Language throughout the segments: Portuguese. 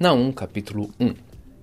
Naum capítulo 1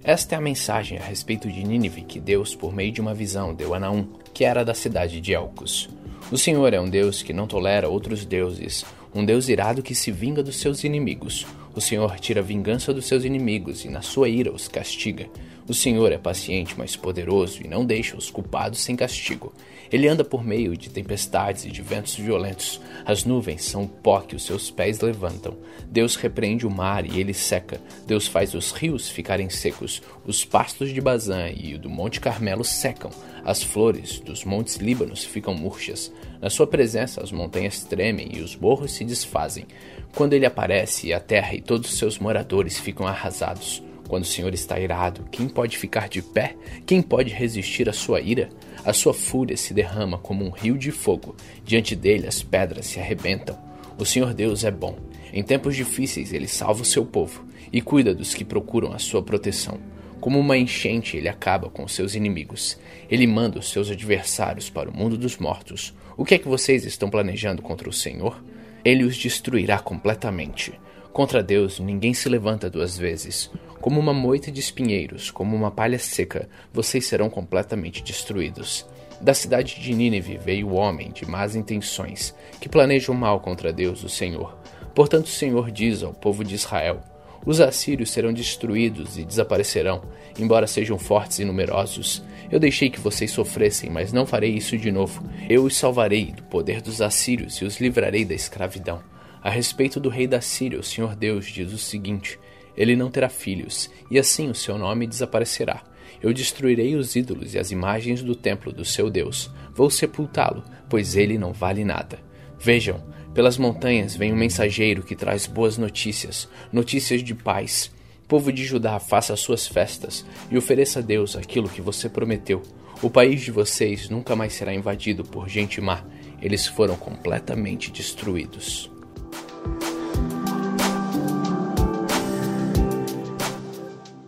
Esta é a mensagem a respeito de Nínive que Deus, por meio de uma visão, deu a Naum, que era da cidade de Elcos. O Senhor é um Deus que não tolera outros deuses, um Deus irado que se vinga dos seus inimigos. O Senhor tira vingança dos seus inimigos e, na sua ira, os castiga. O Senhor é paciente, mas poderoso, e não deixa os culpados sem castigo. Ele anda por meio de tempestades e de ventos violentos. As nuvens são o pó que os seus pés levantam. Deus repreende o mar e ele seca. Deus faz os rios ficarem secos. Os pastos de Bazã e do Monte Carmelo secam. As flores dos montes Líbanos ficam murchas. Na sua presença, as montanhas tremem e os morros se desfazem. Quando ele aparece, a terra e todos os seus moradores ficam arrasados. Quando o Senhor está irado, quem pode ficar de pé? Quem pode resistir à sua ira? A sua fúria se derrama como um rio de fogo. Diante dele as pedras se arrebentam. O Senhor Deus é bom. Em tempos difíceis ele salva o seu povo e cuida dos que procuram a sua proteção. Como uma enchente, ele acaba com seus inimigos. Ele manda os seus adversários para o mundo dos mortos. O que é que vocês estão planejando contra o Senhor? Ele os destruirá completamente. Contra Deus ninguém se levanta duas vezes. Como uma moita de espinheiros, como uma palha seca, vocês serão completamente destruídos. Da cidade de Nínive veio o homem de más intenções, que planeja o mal contra Deus, o Senhor. Portanto, o Senhor diz ao povo de Israel: Os assírios serão destruídos e desaparecerão, embora sejam fortes e numerosos. Eu deixei que vocês sofressem, mas não farei isso de novo. Eu os salvarei do poder dos assírios e os livrarei da escravidão. A respeito do rei da Síria, o Senhor Deus diz o seguinte: Ele não terá filhos, e assim o seu nome desaparecerá. Eu destruirei os ídolos e as imagens do templo do seu Deus. Vou sepultá-lo, pois ele não vale nada. Vejam, pelas montanhas vem um mensageiro que traz boas notícias, notícias de paz. Povo de Judá, faça suas festas e ofereça a Deus aquilo que você prometeu. O país de vocês nunca mais será invadido por gente má. Eles foram completamente destruídos.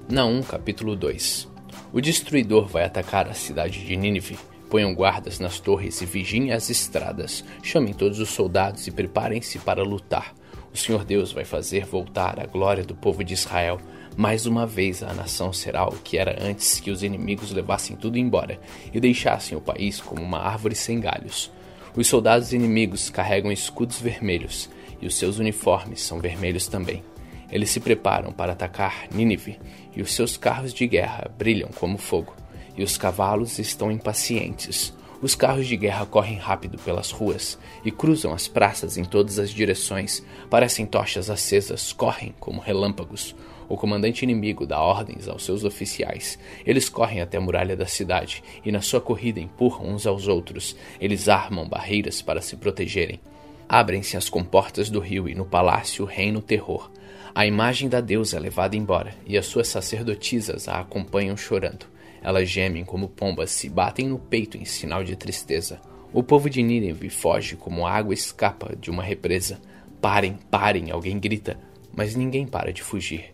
Naum capítulo 2 O destruidor vai atacar a cidade de Nínive. Ponham guardas nas torres e vigiem as estradas. Chamem todos os soldados e preparem-se para lutar. O Senhor Deus vai fazer voltar a glória do povo de Israel. Mais uma vez a nação será o que era antes que os inimigos levassem tudo embora e deixassem o país como uma árvore sem galhos. Os soldados inimigos carregam escudos vermelhos e os seus uniformes são vermelhos também. Eles se preparam para atacar Nínive, e os seus carros de guerra brilham como fogo, e os cavalos estão impacientes. Os carros de guerra correm rápido pelas ruas e cruzam as praças em todas as direções, parecem tochas acesas, correm como relâmpagos. O comandante inimigo dá ordens aos seus oficiais. Eles correm até a muralha da cidade e, na sua corrida, empurram uns aos outros. Eles armam barreiras para se protegerem. Abrem-se as comportas do rio e no palácio reina o terror. A imagem da deusa é levada embora e as suas sacerdotisas a acompanham chorando. Elas gemem como pombas, se batem no peito em sinal de tristeza. O povo de Nínive foge como água escapa de uma represa. Parem, parem, alguém grita, mas ninguém para de fugir.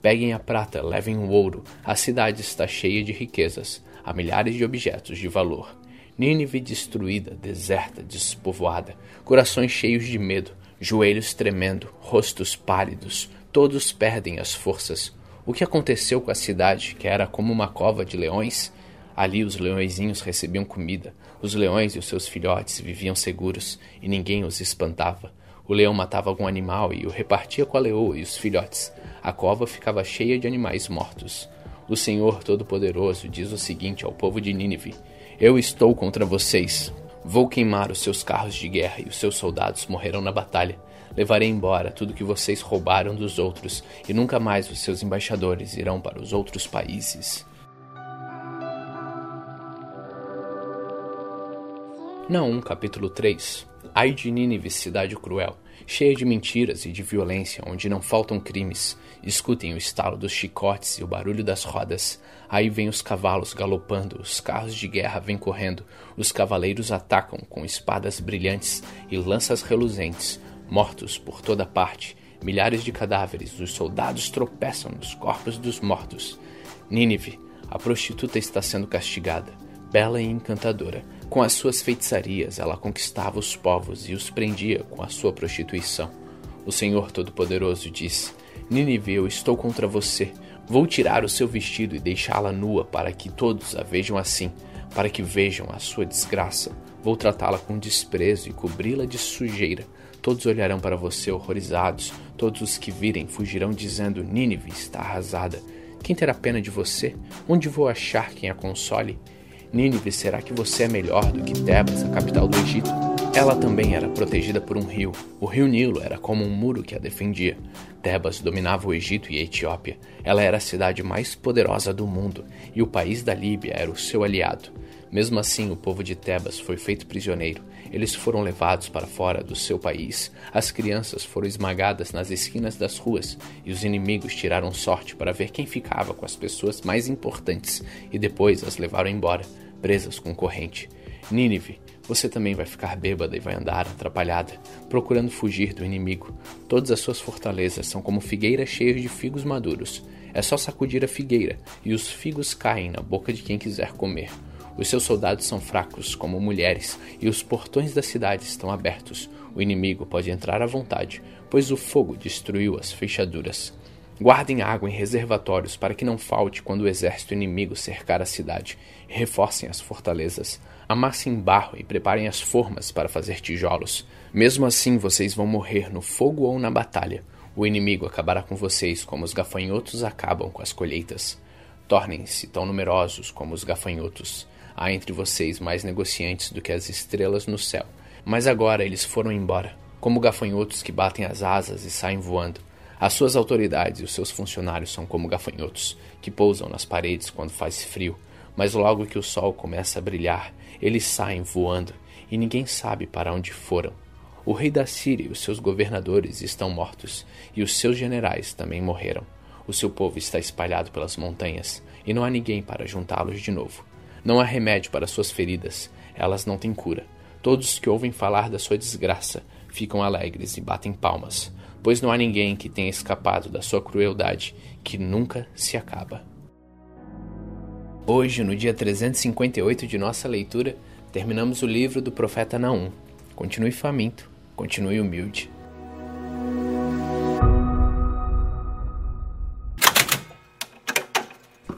Peguem a prata, levem o ouro, a cidade está cheia de riquezas, há milhares de objetos de valor. Nínive destruída, deserta, despovoada, corações cheios de medo, joelhos tremendo, rostos pálidos, todos perdem as forças. O que aconteceu com a cidade, que era como uma cova de leões? Ali os leõezinhos recebiam comida, os leões e os seus filhotes viviam seguros e ninguém os espantava. O leão matava algum animal e o repartia com a leoa e os filhotes. A cova ficava cheia de animais mortos. O Senhor Todo-Poderoso diz o seguinte ao povo de Nínive: eu estou contra vocês. Vou queimar os seus carros de guerra e os seus soldados morrerão na batalha. Levarei embora tudo que vocês roubaram dos outros, e nunca mais os seus embaixadores irão para os outros países. Naum, capítulo 3 Ai de Nínive, cidade cruel, cheia de mentiras e de violência, onde não faltam crimes. Escutem o estalo dos chicotes e o barulho das rodas. Aí vêm os cavalos galopando, os carros de guerra vêm correndo, os cavaleiros atacam com espadas brilhantes e lanças reluzentes, mortos por toda parte, milhares de cadáveres, os soldados tropeçam nos corpos dos mortos. Nínive, a prostituta está sendo castigada, bela e encantadora com as suas feitiçarias, ela conquistava os povos e os prendia com a sua prostituição. O Senhor Todo-Poderoso diz: Nínive, eu estou contra você. Vou tirar o seu vestido e deixá-la nua para que todos a vejam assim, para que vejam a sua desgraça. Vou tratá-la com desprezo e cobri-la de sujeira. Todos olharão para você horrorizados, todos os que virem fugirão dizendo: Nínive está arrasada. Quem terá pena de você? Onde vou achar quem a console? Nínive, será que você é melhor do que Tebas, a capital do Egito? Ela também era protegida por um rio. O rio Nilo era como um muro que a defendia. Tebas dominava o Egito e a Etiópia. Ela era a cidade mais poderosa do mundo e o país da Líbia era o seu aliado. Mesmo assim, o povo de Tebas foi feito prisioneiro. Eles foram levados para fora do seu país. As crianças foram esmagadas nas esquinas das ruas e os inimigos tiraram sorte para ver quem ficava com as pessoas mais importantes e depois as levaram embora, presas com corrente. Nínive, você também vai ficar bêbada e vai andar atrapalhada, procurando fugir do inimigo. Todas as suas fortalezas são como figueiras cheias de figos maduros. É só sacudir a figueira e os figos caem na boca de quem quiser comer. Os seus soldados são fracos como mulheres e os portões da cidade estão abertos. O inimigo pode entrar à vontade, pois o fogo destruiu as fechaduras. Guardem água em reservatórios para que não falte quando o exército inimigo cercar a cidade. Reforcem as fortalezas. Amassem barro e preparem as formas para fazer tijolos. Mesmo assim, vocês vão morrer no fogo ou na batalha. O inimigo acabará com vocês como os gafanhotos acabam com as colheitas. Tornem-se tão numerosos como os gafanhotos. Há entre vocês mais negociantes do que as estrelas no céu. Mas agora eles foram embora, como gafanhotos que batem as asas e saem voando. As suas autoridades e os seus funcionários são como gafanhotos, que pousam nas paredes quando faz frio, mas logo que o sol começa a brilhar, eles saem voando e ninguém sabe para onde foram. O rei da Síria e os seus governadores estão mortos, e os seus generais também morreram. O seu povo está espalhado pelas montanhas, e não há ninguém para juntá-los de novo. Não há remédio para suas feridas, elas não têm cura. Todos que ouvem falar da sua desgraça ficam alegres e batem palmas, pois não há ninguém que tenha escapado da sua crueldade, que nunca se acaba. Hoje, no dia 358 de nossa leitura, terminamos o livro do profeta Naum. Continue faminto, continue humilde.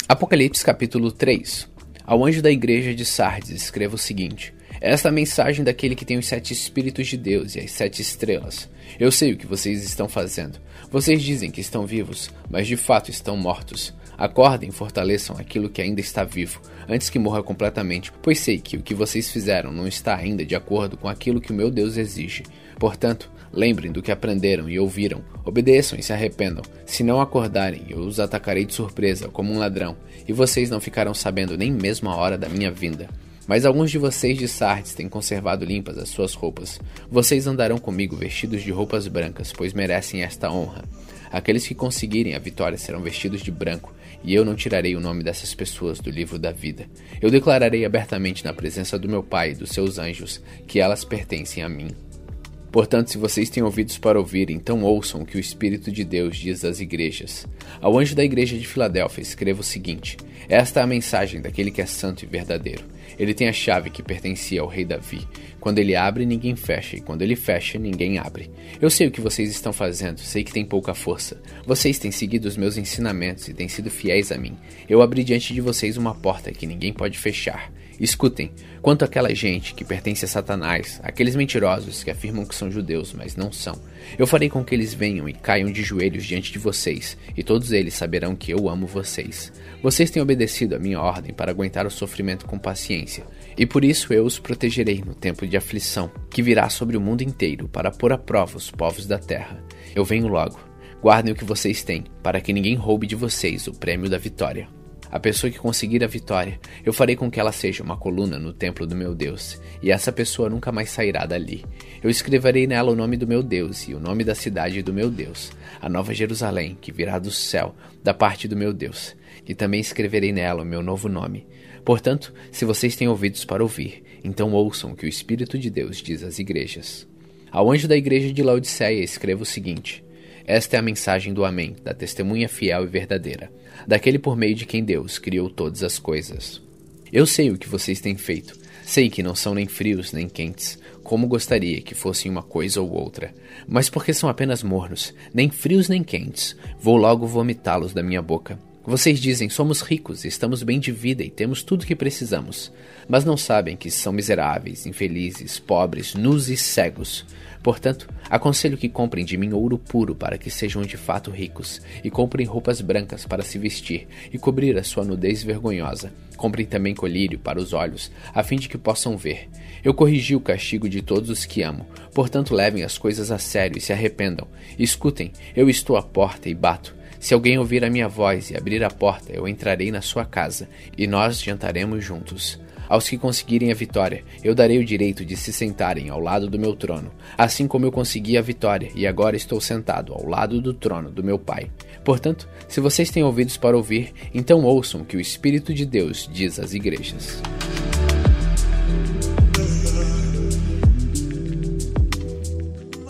Apocalipse capítulo 3 Ao anjo da igreja de Sardes escreva o seguinte: Esta é a mensagem daquele que tem os sete Espíritos de Deus e as sete estrelas. Eu sei o que vocês estão fazendo. Vocês dizem que estão vivos, mas de fato estão mortos. Acordem e fortaleçam aquilo que ainda está vivo, antes que morra completamente, pois sei que o que vocês fizeram não está ainda de acordo com aquilo que o meu Deus exige. Portanto, lembrem do que aprenderam e ouviram, obedeçam e se arrependam. Se não acordarem, eu os atacarei de surpresa, como um ladrão, e vocês não ficarão sabendo nem mesmo a hora da minha vinda. Mas alguns de vocês de Sardes têm conservado limpas as suas roupas. Vocês andarão comigo vestidos de roupas brancas, pois merecem esta honra. Aqueles que conseguirem a vitória serão vestidos de branco, e eu não tirarei o nome dessas pessoas do livro da vida. Eu declararei abertamente na presença do meu Pai e dos seus anjos que elas pertencem a mim. Portanto, se vocês têm ouvidos para ouvir, então ouçam o que o Espírito de Deus diz às igrejas. Ao anjo da igreja de Filadélfia, escreva o seguinte: Esta é a mensagem daquele que é santo e verdadeiro. Ele tem a chave que pertencia ao rei Davi. Quando ele abre, ninguém fecha, e quando ele fecha, ninguém abre. Eu sei o que vocês estão fazendo, sei que tem pouca força. Vocês têm seguido os meus ensinamentos e têm sido fiéis a mim. Eu abri diante de vocês uma porta que ninguém pode fechar. Escutem, quanto àquela gente que pertence a Satanás, aqueles mentirosos que afirmam que são judeus, mas não são, eu farei com que eles venham e caiam de joelhos diante de vocês, e todos eles saberão que eu amo vocês. Vocês têm obedecido a minha ordem para aguentar o sofrimento com paciência, e por isso eu os protegerei no tempo de aflição, que virá sobre o mundo inteiro para pôr à prova os povos da terra. Eu venho logo. Guardem o que vocês têm, para que ninguém roube de vocês o prêmio da vitória. A pessoa que conseguir a vitória, eu farei com que ela seja uma coluna no templo do meu Deus, e essa pessoa nunca mais sairá dali. Eu escreverei nela o nome do meu Deus e o nome da cidade do meu Deus, a nova Jerusalém, que virá do céu, da parte do meu Deus. E também escreverei nela o meu novo nome. Portanto, se vocês têm ouvidos para ouvir, então ouçam o que o Espírito de Deus diz às igrejas. Ao anjo da igreja de Laodiceia escreva o seguinte: esta é a mensagem do Amém, da testemunha fiel e verdadeira, daquele por meio de quem Deus criou todas as coisas. Eu sei o que vocês têm feito. Sei que não são nem frios nem quentes. como gostaria que fossem uma coisa ou outra. Mas porque são apenas mornos, nem frios nem quentes, vou logo vomitá-los da minha boca. Vocês dizem: somos ricos, estamos bem de vida e temos tudo o que precisamos. Mas não sabem que são miseráveis, infelizes, pobres, nus e cegos. Portanto, aconselho que comprem de mim ouro puro para que sejam de fato ricos, e comprem roupas brancas para se vestir e cobrir a sua nudez vergonhosa. Comprem também colírio para os olhos, a fim de que possam ver. Eu corrigi o castigo de todos os que amo, portanto levem as coisas a sério e se arrependam. Escutem, eu estou à porta e bato. Se alguém ouvir a minha voz e abrir a porta, eu entrarei na sua casa, e nós jantaremos juntos. Aos que conseguirem a vitória, eu darei o direito de se sentarem ao lado do meu trono, assim como eu consegui a vitória e agora estou sentado ao lado do trono do meu Pai. Portanto, se vocês têm ouvidos para ouvir, então ouçam o que o Espírito de Deus diz às igrejas.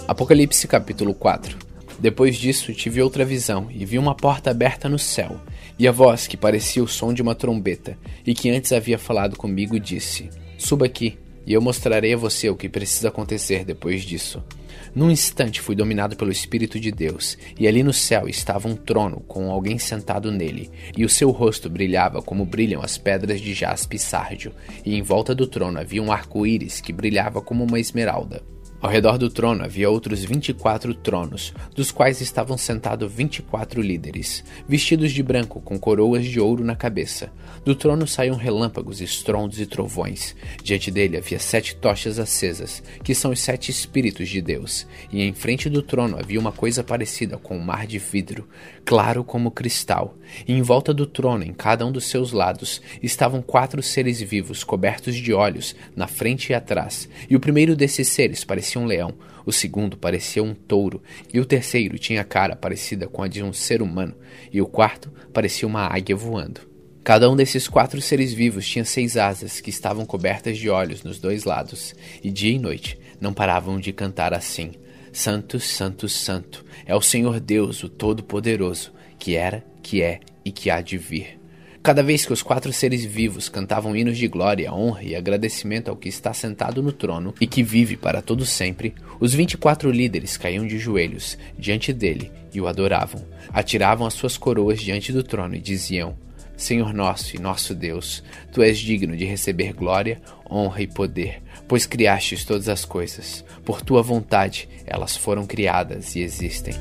Apocalipse capítulo 4 depois disso, tive outra visão e vi uma porta aberta no céu, e a voz que parecia o som de uma trombeta, e que antes havia falado comigo, disse: Suba aqui, e eu mostrarei a você o que precisa acontecer depois disso. Num instante fui dominado pelo Espírito de Deus, e ali no céu estava um trono com alguém sentado nele, e o seu rosto brilhava como brilham as pedras de jaspe e sárdio, e em volta do trono havia um arco-íris que brilhava como uma esmeralda. Ao redor do trono havia outros 24 tronos, dos quais estavam sentados 24 líderes, vestidos de branco com coroas de ouro na cabeça. Do trono saíam relâmpagos, estrondos e trovões. Diante dele havia sete tochas acesas, que são os sete espíritos de Deus, e em frente do trono havia uma coisa parecida com um mar de vidro, claro como cristal. E em volta do trono, em cada um dos seus lados, estavam quatro seres vivos cobertos de olhos, na frente e atrás. E o primeiro desses seres parecia um leão, o segundo parecia um touro, e o terceiro tinha cara parecida com a de um ser humano, e o quarto parecia uma águia voando. Cada um desses quatro seres vivos tinha seis asas que estavam cobertas de olhos nos dois lados, e dia e noite não paravam de cantar assim: Santo, Santo, Santo é o Senhor Deus, o Todo-Poderoso, que era, que é e que há de vir. Cada vez que os quatro seres vivos cantavam hinos de glória, honra e agradecimento ao que está sentado no trono e que vive para todo sempre, os vinte e quatro líderes caíam de joelhos diante dele e o adoravam. Atiravam as suas coroas diante do trono e diziam: Senhor nosso e nosso Deus, tu és digno de receber glória, honra e poder, pois criastes todas as coisas. Por tua vontade elas foram criadas e existem.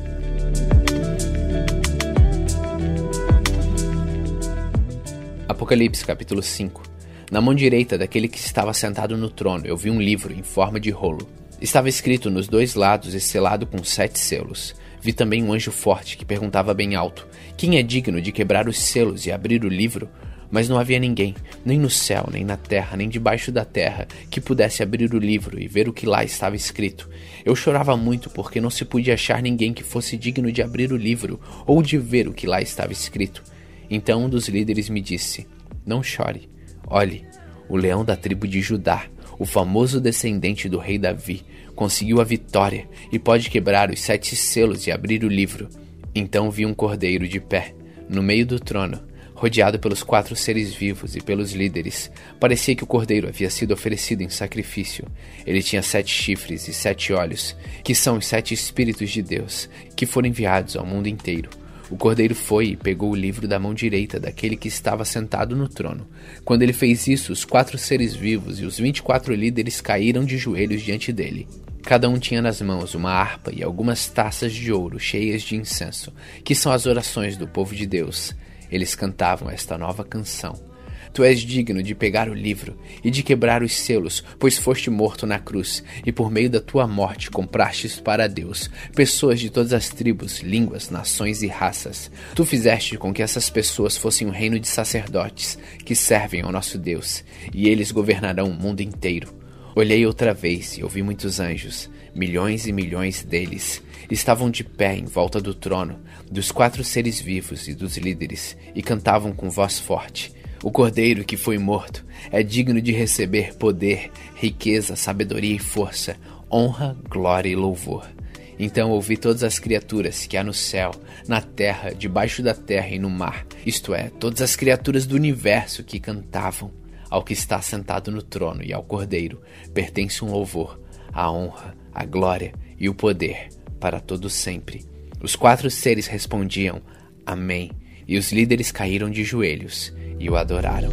Apocalipse capítulo 5 Na mão direita daquele que estava sentado no trono eu vi um livro em forma de rolo. Estava escrito nos dois lados e selado com sete selos. Vi também um anjo forte que perguntava bem alto: Quem é digno de quebrar os selos e abrir o livro? Mas não havia ninguém, nem no céu, nem na terra, nem debaixo da terra, que pudesse abrir o livro e ver o que lá estava escrito. Eu chorava muito porque não se podia achar ninguém que fosse digno de abrir o livro ou de ver o que lá estava escrito. Então um dos líderes me disse: Não chore. Olhe, o leão da tribo de Judá, o famoso descendente do rei Davi, conseguiu a vitória e pode quebrar os sete selos e abrir o livro. Então vi um cordeiro de pé, no meio do trono, rodeado pelos quatro seres vivos e pelos líderes. Parecia que o cordeiro havia sido oferecido em sacrifício. Ele tinha sete chifres e sete olhos, que são os sete Espíritos de Deus, que foram enviados ao mundo inteiro. O cordeiro foi e pegou o livro da mão direita daquele que estava sentado no trono. Quando ele fez isso, os quatro seres vivos e os vinte e quatro líderes caíram de joelhos diante dele. Cada um tinha nas mãos uma harpa e algumas taças de ouro cheias de incenso, que são as orações do povo de Deus. Eles cantavam esta nova canção. Tu és digno de pegar o livro e de quebrar os selos, pois foste morto na cruz, e por meio da tua morte comprastes para Deus pessoas de todas as tribos, línguas, nações e raças. Tu fizeste com que essas pessoas fossem um reino de sacerdotes que servem ao nosso Deus, e eles governarão o mundo inteiro. Olhei outra vez e ouvi muitos anjos, milhões e milhões deles. Estavam de pé em volta do trono, dos quatro seres vivos e dos líderes, e cantavam com voz forte. O cordeiro que foi morto é digno de receber poder, riqueza, sabedoria e força, honra, glória e louvor. Então ouvi todas as criaturas que há no céu, na terra, debaixo da terra e no mar, isto é, todas as criaturas do universo que cantavam. Ao que está sentado no trono e ao cordeiro pertence um louvor, a honra, a glória e o poder para todos sempre. Os quatro seres respondiam: Amém. E os líderes caíram de joelhos e o adoraram.